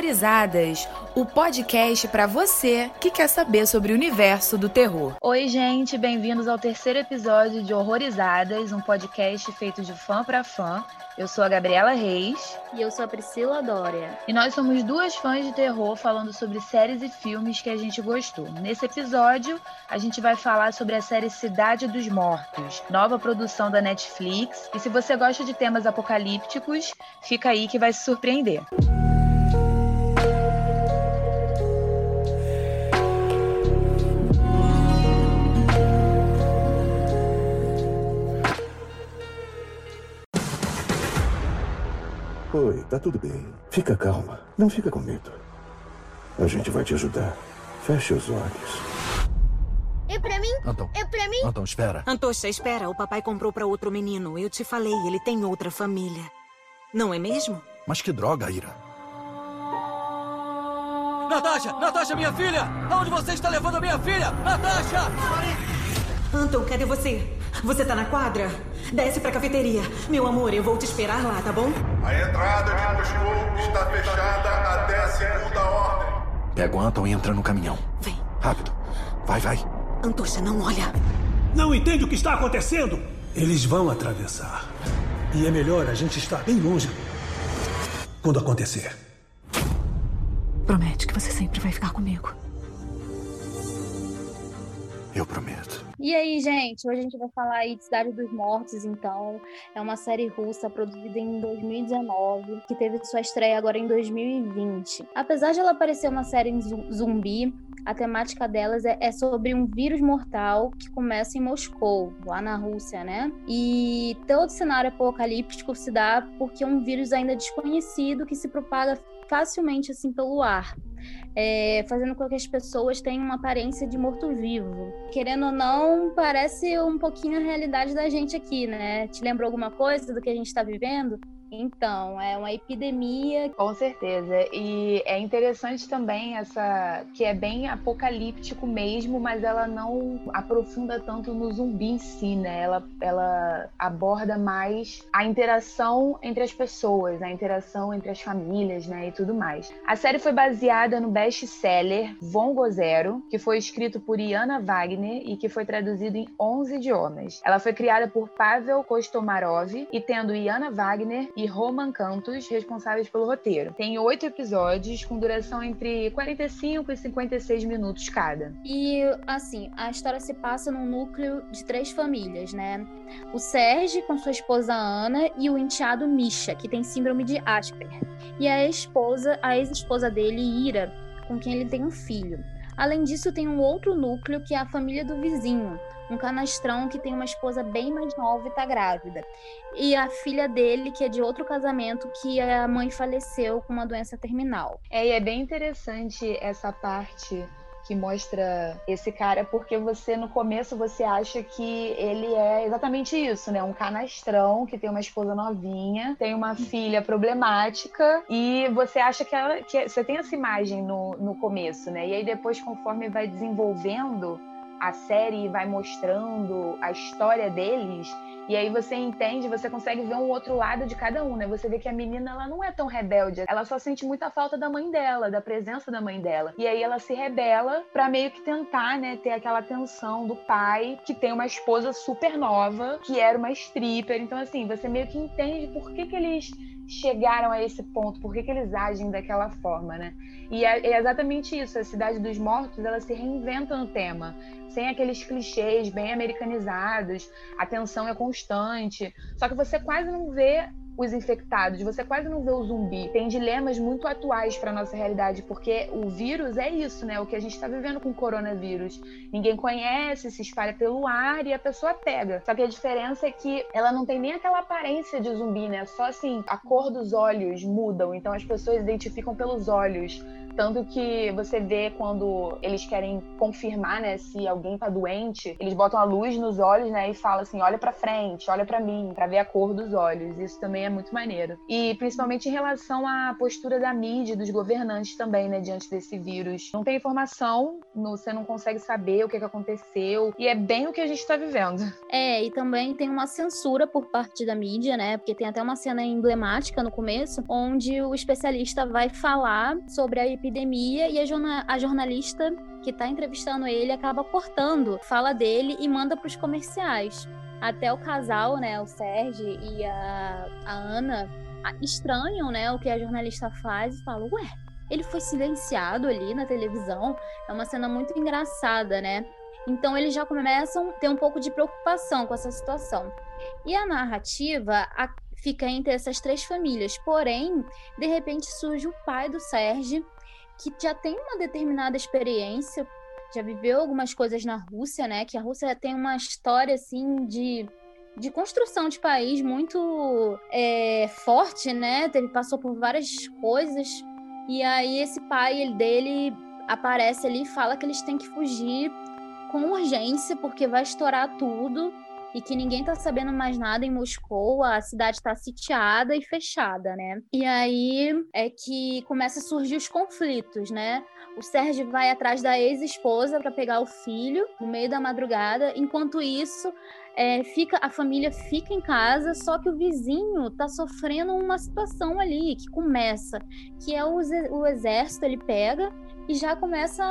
Horrorizadas, o podcast para você que quer saber sobre o universo do terror. Oi, gente, bem-vindos ao terceiro episódio de Horrorizadas, um podcast feito de fã para fã. Eu sou a Gabriela Reis. E eu sou a Priscila Dória. E nós somos duas fãs de terror falando sobre séries e filmes que a gente gostou. Nesse episódio, a gente vai falar sobre a série Cidade dos Mortos, nova produção da Netflix. E se você gosta de temas apocalípticos, fica aí que vai se surpreender. Oi, tá tudo bem. Fica calma. Não fica com medo. A gente vai te ajudar. Feche os olhos. É pra mim? Anton. É pra mim? Anton, espera. Antosha, espera. O papai comprou pra outro menino. Eu te falei, ele tem outra família. Não é mesmo? Mas que droga, Ira. Natasha! Natasha, minha filha! Aonde você está levando a minha filha? Natasha! Anton, cadê você? Você tá na quadra? Desce pra cafeteria. Meu amor, eu vou te esperar lá, tá bom? A entrada de Moscou está fechada até a segunda ordem. Pega o Anton e entra no caminhão. Vem. Rápido. Vai, vai. Antosha, não olha. Não entende o que está acontecendo? Eles vão atravessar. E é melhor a gente estar bem longe quando acontecer. Promete que você sempre vai ficar comigo. Eu prometo. E aí, gente, hoje a gente vai falar aí de Cidade dos Mortos, então. É uma série russa produzida em 2019, que teve sua estreia agora em 2020. Apesar de ela parecer uma série zumbi, a temática delas é, é, sobre um vírus mortal que começa em Moscou, lá na Rússia, né? E todo cenário apocalíptico se dá porque é um vírus ainda desconhecido que se propaga facilmente assim pelo ar. É, fazendo com que as pessoas tenham uma aparência de morto-vivo. Querendo ou não, parece um pouquinho a realidade da gente aqui, né? Te lembrou alguma coisa do que a gente está vivendo? Então, é uma epidemia. Com certeza. E é interessante também essa que é bem apocalíptico mesmo, mas ela não aprofunda tanto no zumbi em si, né? Ela, ela aborda mais a interação entre as pessoas, a interação entre as famílias, né? E tudo mais. A série foi baseada no best-seller Vongo Zero, que foi escrito por Iana Wagner e que foi traduzido em 11 idiomas. Ela foi criada por Pavel Kostomarov e tendo Iana Wagner e Roman Cantos, responsáveis pelo roteiro. Tem oito episódios com duração entre 45 e 56 minutos cada. E, assim, a história se passa num núcleo de três famílias, né? O Serge com sua esposa Ana e o enteado Misha, que tem síndrome de Asperger. E a esposa, a ex-esposa dele, Ira, com quem ele tem um filho. Além disso, tem um outro núcleo que é a família do vizinho, um canastrão que tem uma esposa bem mais nova e tá grávida. E a filha dele, que é de outro casamento, que a mãe faleceu com uma doença terminal. É, e é bem interessante essa parte que mostra esse cara, porque você no começo você acha que ele é exatamente isso, né? Um canastrão que tem uma esposa novinha, tem uma filha problemática e você acha que, ela, que você tem essa imagem no, no começo, né? E aí depois, conforme vai desenvolvendo a série vai mostrando a história deles, e aí você entende, você consegue ver um outro lado de cada um, né? Você vê que a menina ela não é tão rebelde, ela só sente muita falta da mãe dela, da presença da mãe dela. E aí ela se rebela para meio que tentar, né, ter aquela atenção do pai, que tem uma esposa super nova, que era uma stripper. Então assim, você meio que entende por que que eles chegaram a esse ponto, por que que eles agem daquela forma, né? E é, é exatamente isso, a Cidade dos Mortos, ela se reinventa no tema sem aqueles clichês bem americanizados, a tensão é constante. Só que você quase não vê os infectados, você quase não vê o zumbi. Tem dilemas muito atuais para nossa realidade, porque o vírus é isso, né? O que a gente está vivendo com o coronavírus. Ninguém conhece, se espalha pelo ar e a pessoa pega. Só que a diferença é que ela não tem nem aquela aparência de zumbi, né? Só assim, a cor dos olhos mudam, então as pessoas identificam pelos olhos Tanto que você vê quando eles querem confirmar, né, se alguém tá doente, eles botam a luz nos olhos, né, e falam assim: olha pra frente, olha para mim, para ver a cor dos olhos. Isso também é muito maneiro. E principalmente em relação à postura da mídia, dos governantes também, né, diante desse vírus. Não tem informação, você não consegue saber o que, que aconteceu. E é bem o que a gente tá vivendo. É, e também tem uma censura por parte da mídia, né? Porque tem até uma cena emblemática no começo, onde o especialista vai falar sobre a epidemia e a, jorna a jornalista que está entrevistando ele acaba cortando fala dele e manda para os comerciais. Até o casal, né, o Sérgio e a, a Ana, estranham, né, o que a jornalista faz e falam, ué, ele foi silenciado ali na televisão. É uma cena muito engraçada, né? Então eles já começam a ter um pouco de preocupação com essa situação. E a narrativa fica entre essas três famílias. Porém, de repente surge o pai do Sérgio, que já tem uma determinada experiência, já viveu algumas coisas na Rússia, né? Que a Rússia tem uma história assim de de construção de país muito é, forte, né? Ele passou por várias coisas. E aí esse pai ele, dele aparece ali e fala que eles têm que fugir com urgência, porque vai estourar tudo e que ninguém tá sabendo mais nada em Moscou, a cidade tá sitiada e fechada, né? E aí é que começa a surgir os conflitos, né? O Sérgio vai atrás da ex-esposa para pegar o filho no meio da madrugada. Enquanto isso, é, fica a família fica em casa, só que o vizinho tá sofrendo uma situação ali que começa, que é o, o exército ele pega e já começa,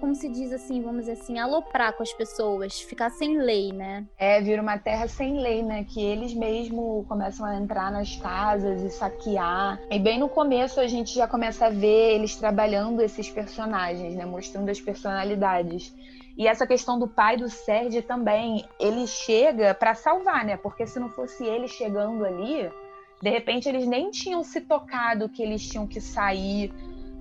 como se diz assim, vamos dizer assim, aloprar com as pessoas, ficar sem lei, né? É, vira uma terra sem lei, né? Que eles mesmo começam a entrar nas casas e saquear. E bem no começo a gente já começa a ver eles trabalhando esses personagens, né? Mostrando as personalidades. E essa questão do pai do Sérgio também, ele chega para salvar, né? Porque se não fosse ele chegando ali, de repente eles nem tinham se tocado que eles tinham que sair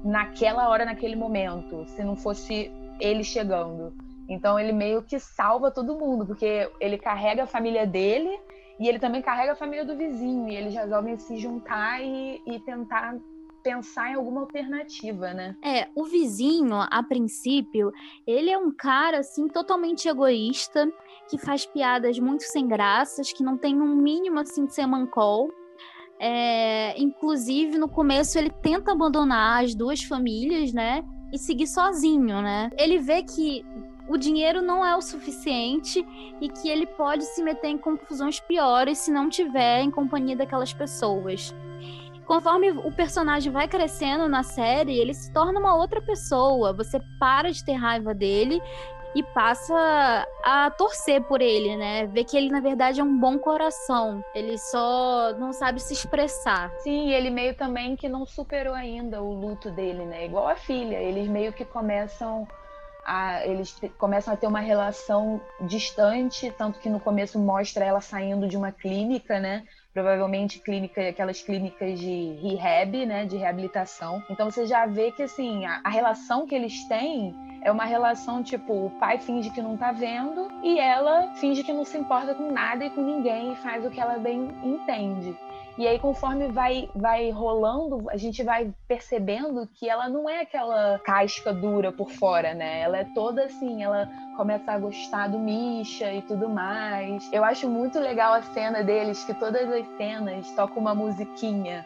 naquela hora, naquele momento, se não fosse ele chegando. Então ele meio que salva todo mundo, porque ele carrega a família dele e ele também carrega a família do vizinho, e eles resolvem se juntar e, e tentar pensar em alguma alternativa, né? É, o vizinho, a princípio, ele é um cara assim totalmente egoísta, que faz piadas muito sem graças, que não tem um mínimo assim de ser mancol. É, inclusive, no começo, ele tenta abandonar as duas famílias, né? E seguir sozinho, né? Ele vê que o dinheiro não é o suficiente e que ele pode se meter em confusões piores se não tiver em companhia daquelas pessoas. Conforme o personagem vai crescendo na série, ele se torna uma outra pessoa. Você para de ter raiva dele e passa a torcer por ele, né? Ver que ele, na verdade, é um bom coração. Ele só não sabe se expressar. Sim, ele meio também que não superou ainda o luto dele, né? Igual a filha. Eles meio que começam a, eles começam a ter uma relação distante, tanto que no começo mostra ela saindo de uma clínica, né? provavelmente clínica, aquelas clínicas de rehab, né, de reabilitação. Então você já vê que assim, a, a, relação que eles têm é uma relação tipo, o pai finge que não tá vendo e ela finge que não se importa com nada e com ninguém e faz o que ela bem entende. E aí, conforme vai, vai rolando, a gente vai percebendo que ela não é aquela casca dura por fora, né? Ela é toda assim, ela começa a gostar do Misha e tudo mais. Eu acho muito legal a cena deles, que todas as cenas tocam uma musiquinha.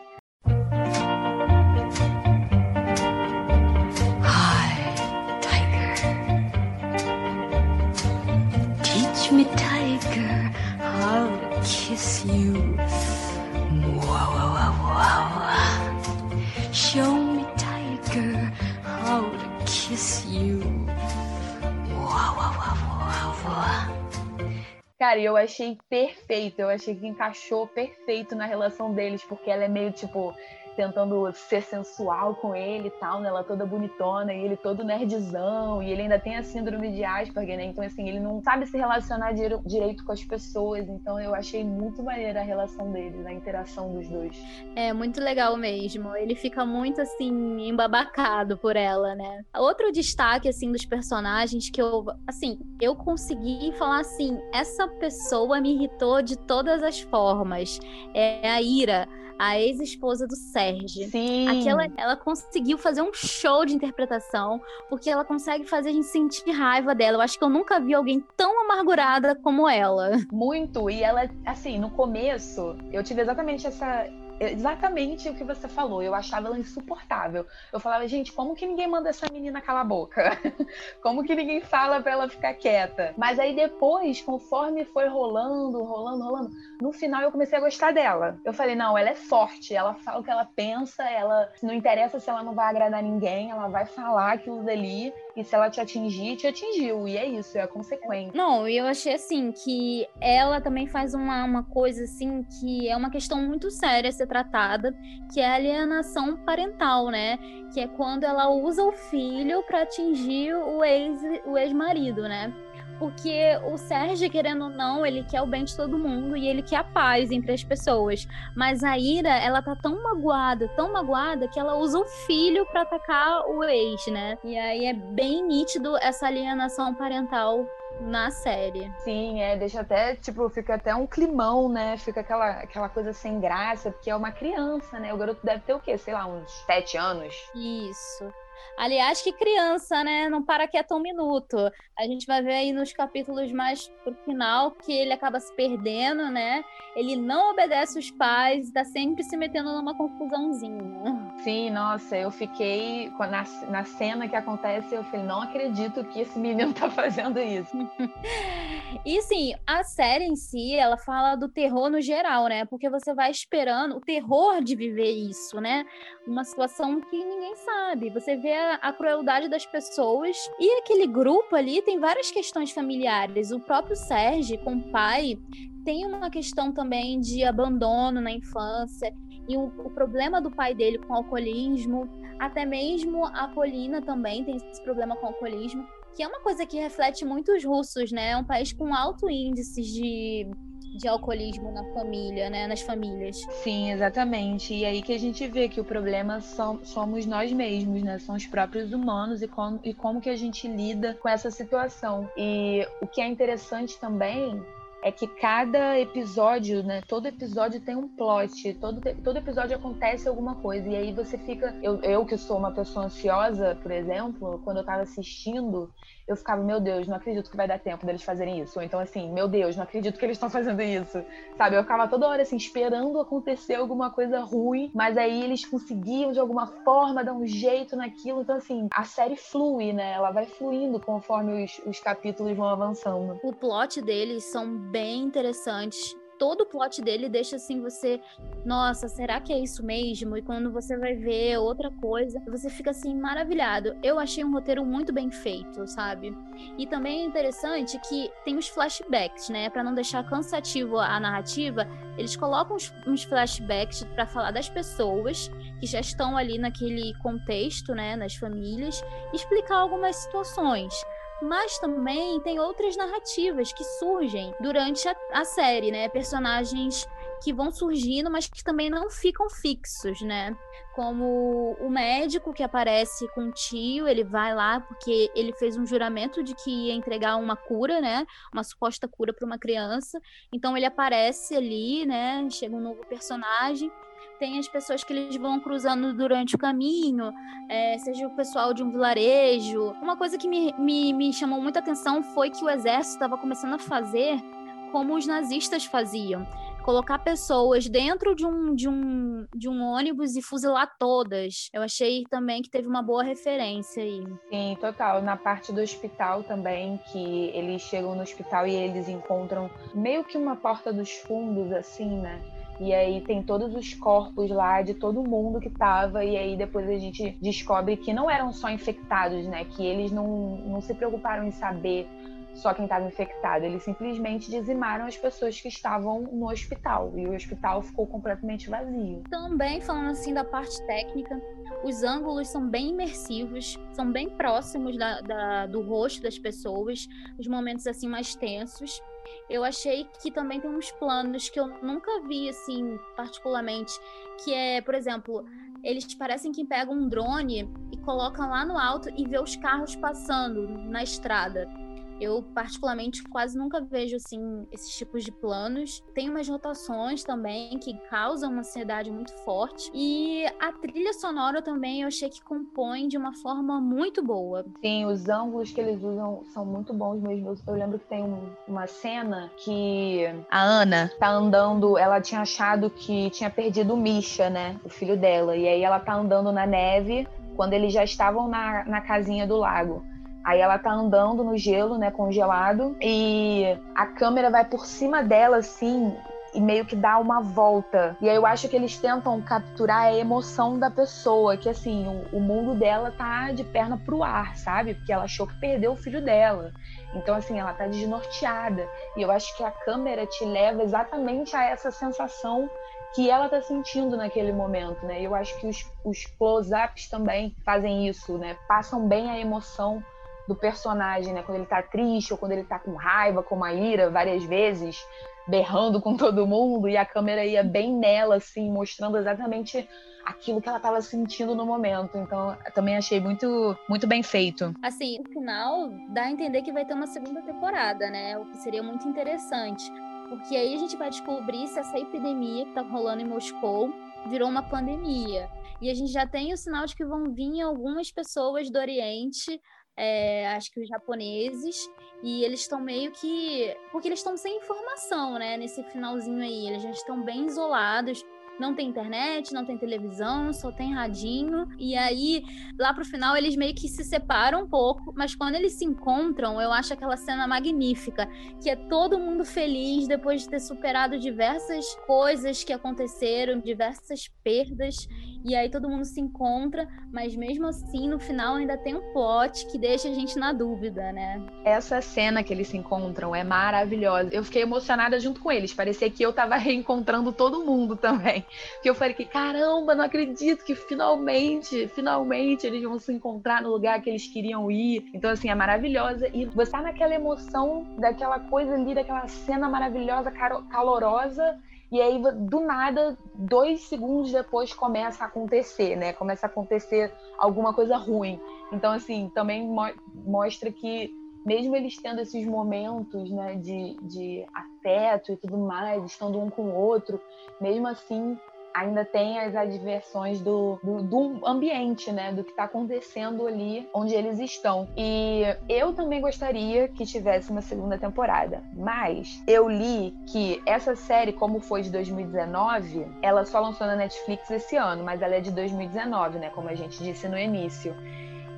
Cara, eu achei perfeito. Eu achei que encaixou perfeito na relação deles, porque ela é meio tipo tentando ser sensual com ele e tal, né? Ela toda bonitona e ele todo nerdzão, e ele ainda tem a síndrome de Asperger, né? Então, assim, ele não sabe se relacionar direito com as pessoas. Então, eu achei muito maneira a relação deles, a interação dos dois. É muito legal mesmo. Ele fica muito, assim, embabacado por ela, né? Outro destaque, assim, dos personagens que eu, assim, eu consegui falar assim: essa pessoa me irritou de todas as formas. É a Ira a ex-esposa do Sérgio Serge. Sim. Aquela, ela conseguiu fazer um show de interpretação, porque ela consegue fazer a gente sentir raiva dela. Eu acho que eu nunca vi alguém tão amargurada como ela. Muito. E ela, assim, no começo, eu tive exatamente essa exatamente o que você falou. Eu achava ela insuportável. Eu falava, gente, como que ninguém manda essa menina calar a boca? como que ninguém fala para ela ficar quieta? Mas aí depois, conforme foi rolando, rolando, rolando, no final eu comecei a gostar dela. Eu falei, não, ela é forte, ela fala o que ela pensa, ela não interessa se ela não vai agradar ninguém, ela vai falar aquilo dali e se ela te atingir, te atingiu. E é isso, é a consequência. Não, eu achei assim que ela também faz uma, uma coisa assim que é uma questão muito séria a ser tratada, que é a alienação parental, né? Que é quando ela usa o filho para atingir o ex o ex-marido, né? Porque o Sérgio, querendo ou não, ele quer o bem de todo mundo e ele quer a paz entre as pessoas. Mas a Ira, ela tá tão magoada, tão magoada, que ela usa o filho para atacar o ex, né? E aí é bem nítido essa alienação parental na série. Sim, é, deixa até, tipo, fica até um climão, né? Fica aquela, aquela coisa sem graça, porque é uma criança, né? O garoto deve ter o quê? Sei lá, uns sete anos. Isso. Aliás, que criança, né? Não para quieto um minuto. A gente vai ver aí nos capítulos mais pro final que ele acaba se perdendo, né? Ele não obedece os pais, tá sempre se metendo numa confusãozinha. Sim, nossa, eu fiquei. Na, na cena que acontece, eu falei, não acredito que esse menino tá fazendo isso. e sim, a série em si, ela fala do terror no geral, né? Porque você vai esperando o terror de viver isso, né? Uma situação que ninguém sabe. Você vê a, a crueldade das pessoas. E aquele grupo ali tem várias questões familiares. O próprio Sérgio, com o pai, tem uma questão também de abandono na infância e o, o, problema do pai dele com o alcoolismo, até mesmo a Polina também tem esse problema com o alcoolismo, que é uma coisa que reflete muito os russos, né? É um país com alto índice de de alcoolismo na família, né? Nas famílias. Sim, exatamente. E aí que a gente vê que o problema somos nós mesmos, né? São os próprios humanos e como, e como que a gente lida com essa situação. E o que é interessante também é que cada episódio, né? Todo episódio tem um plot, todo, todo episódio acontece alguma coisa. E aí você fica. Eu, eu que sou uma pessoa ansiosa, por exemplo, quando eu tava assistindo, eu ficava, meu Deus, não acredito que vai dar tempo deles fazerem isso. Ou então, assim, meu Deus, não acredito que eles estão fazendo isso. Sabe? Eu ficava toda hora, assim, esperando acontecer alguma coisa ruim, mas aí eles conseguiam, de alguma forma, dar um jeito naquilo. Então, assim, a série flui, né? Ela vai fluindo conforme os, os capítulos vão avançando. O plot deles são bem interessantes todo o plot dele deixa assim você, nossa, será que é isso mesmo? E quando você vai ver outra coisa, você fica assim maravilhado. Eu achei um roteiro muito bem feito, sabe? E também é interessante que tem os flashbacks, né? Para não deixar cansativo a narrativa, eles colocam uns, flashbacks para falar das pessoas que já estão ali naquele contexto, né, nas famílias, explicar algumas situações mas também tem outras narrativas que surgem durante a, a série, né? Personagens que vão surgindo, mas que também não ficam fixos, né? Como o médico que aparece com o tio, ele vai lá porque ele fez um juramento de que ia entregar uma cura, né? Uma suposta cura para uma criança. Então ele aparece ali, né? Chega um novo personagem tem as pessoas que eles vão cruzando durante o caminho, é, seja o pessoal de um vilarejo. Uma coisa que me, me, me chamou muita atenção foi que o exército estava começando a fazer como os nazistas faziam. Colocar pessoas dentro de um, de, um, de um ônibus e fuzilar todas. Eu achei também que teve uma boa referência aí. Sim, total. Na parte do hospital também, que eles chegam no hospital e eles encontram meio que uma porta dos fundos, assim, né? E aí tem todos os corpos lá de todo mundo que tava, e aí depois a gente descobre que não eram só infectados, né? Que eles não, não se preocuparam em saber só quem estava infectado. Eles simplesmente dizimaram as pessoas que estavam no hospital e o hospital ficou completamente vazio. Também falando assim da parte técnica, os ângulos são bem imersivos, são bem próximos da, da, do rosto das pessoas, os momentos assim mais tensos. Eu achei que também tem uns planos que eu nunca vi assim particularmente, que é, por exemplo, eles parecem que pegam um drone e colocam lá no alto e vê os carros passando na estrada. Eu, particularmente, quase nunca vejo, assim, esses tipos de planos. Tem umas rotações também que causam uma ansiedade muito forte. E a trilha sonora também eu achei que compõe de uma forma muito boa. Sim, os ângulos que eles usam são muito bons mesmo. Eu lembro que tem um, uma cena que a Ana tá andando, ela tinha achado que tinha perdido o Misha, né? O filho dela. E aí ela tá andando na neve quando eles já estavam na, na casinha do lago. Aí ela tá andando no gelo, né, congelado, e a câmera vai por cima dela, assim, e meio que dá uma volta. E aí eu acho que eles tentam capturar a emoção da pessoa, que assim, o, o, mundo dela tá de perna pro ar, sabe? Porque ela achou que perdeu o filho dela. Então, assim, ela tá desnorteada. E eu acho que a câmera te leva exatamente a essa sensação que ela tá sentindo naquele momento, né? Eu acho que os, os close-ups também fazem isso, né? Passam bem a emoção do personagem, né? Quando ele tá triste ou quando ele tá com raiva, com a ira, várias vezes, berrando com todo mundo, e a câmera ia bem nela, assim, mostrando exatamente aquilo que ela estava sentindo no momento. Então, também achei muito, muito bem feito. Assim, no final, dá a entender que vai ter uma segunda temporada, né? O que seria muito interessante. Porque aí a gente vai descobrir se essa epidemia que tá rolando em Moscou virou uma pandemia. E a gente já tem o sinal de que vão vir algumas pessoas do Oriente é, acho que os japoneses, e eles estão meio que. Porque eles estão sem informação, né? Nesse finalzinho aí. Eles já estão bem isolados. Não tem internet, não tem televisão, só tem radinho. E aí, lá pro final, eles meio que se separam um pouco, mas quando eles se encontram, eu acho aquela cena magnífica, que é todo mundo feliz depois de ter superado diversas coisas que aconteceram, diversas perdas. E aí todo mundo se encontra, mas mesmo assim, no final ainda tem um plot que deixa a gente na dúvida, né? Essa cena que eles se encontram é maravilhosa. Eu fiquei emocionada junto com eles. Parecia que eu tava reencontrando todo mundo também. Que eu falei que, caramba, não acredito que finalmente, finalmente eles vão se encontrar no lugar que eles queriam ir. Então, assim, é maravilhosa. E você tá naquela emoção daquela coisa ali, daquela cena maravilhosa, calorosa e aí, do nada, dois segundos depois começa a acontecer, né? Começa a acontecer alguma coisa ruim. Então, assim, também mo mostra que, mesmo eles tendo esses momentos, né, de, de afeto e tudo mais, estando um com o outro, mesmo assim, ainda tem as adversões do, do, do ambiente, né? Do que está acontecendo ali onde eles estão. E eu também gostaria que tivesse uma segunda temporada, mas eu li que essa série, como foi de 2019, ela só lançou na Netflix esse ano, mas ela é de 2019, né? Como a gente disse no início.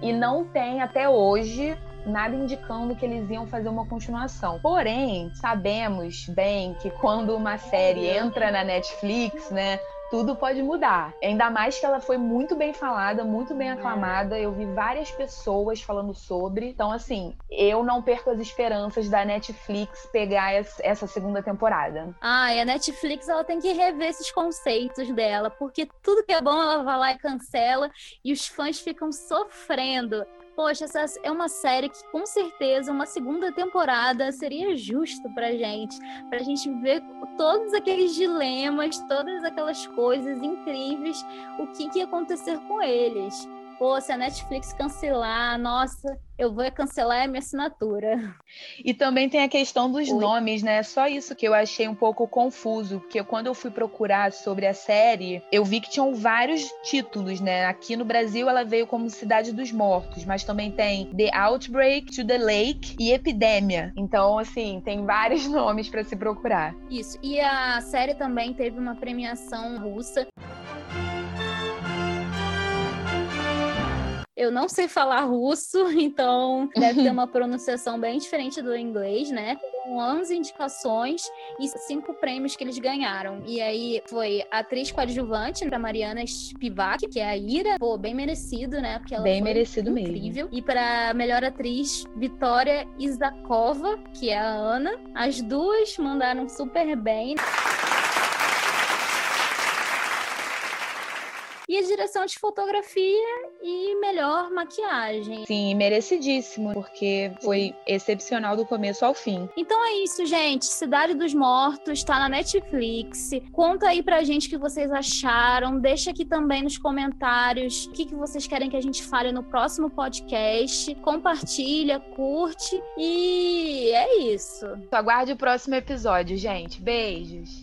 E não tem até hoje nada indicando que eles iam fazer uma continuação. Porém, sabemos bem que quando uma série entra na Netflix, né, tudo pode mudar. Ainda mais que ela foi muito bem falada, muito bem aclamada. Eu vi várias pessoas falando sobre. Então, assim, eu não perco as esperanças da Netflix pegar essa segunda temporada. Ah, e a Netflix ela tem que rever esses conceitos dela, porque tudo que é bom ela vai lá e cancela e os fãs ficam sofrendo poxa, essa é uma série que com certeza uma segunda temporada seria justo pra gente, pra gente ver todos aqueles dilemas, todas aquelas coisas incríveis, o que, que ia acontecer com eles pô, se a Netflix cancelar, nossa, eu vou cancelar a minha assinatura. E também tem a questão dos Oi. nomes, né? Só isso que eu achei um pouco confuso, porque quando eu fui procurar sobre a série, eu vi que tinham vários títulos, né? Aqui no Brasil ela veio como Cidade dos Mortos, mas também tem The Outbreak to the Lake e Epidemia. Então, assim, tem vários nomes para se procurar. Isso. E a série também teve uma premiação russa. Eu não sei falar russo, então deve ter uma pronunciação bem diferente do inglês, né? Com 11 indicações e cinco prêmios que eles ganharam. E aí foi atriz coadjuvante para Mariana Spivak, que é a Ira, pô, bem merecido, né? Porque ela bem merecido incrível. mesmo. E para melhor atriz, Vitória Isakova, que é a Ana. As duas mandaram super bem. E direção de fotografia e melhor maquiagem. Sim, merecidíssimo, porque foi excepcional do começo ao fim. Então é isso, gente. Cidade dos Mortos tá na Netflix. Conta aí pra gente o que vocês acharam. Deixa aqui também nos comentários o que, que vocês querem que a gente fale no próximo podcast. Compartilha, curte e é isso. Aguarde o próximo episódio, gente. Beijos.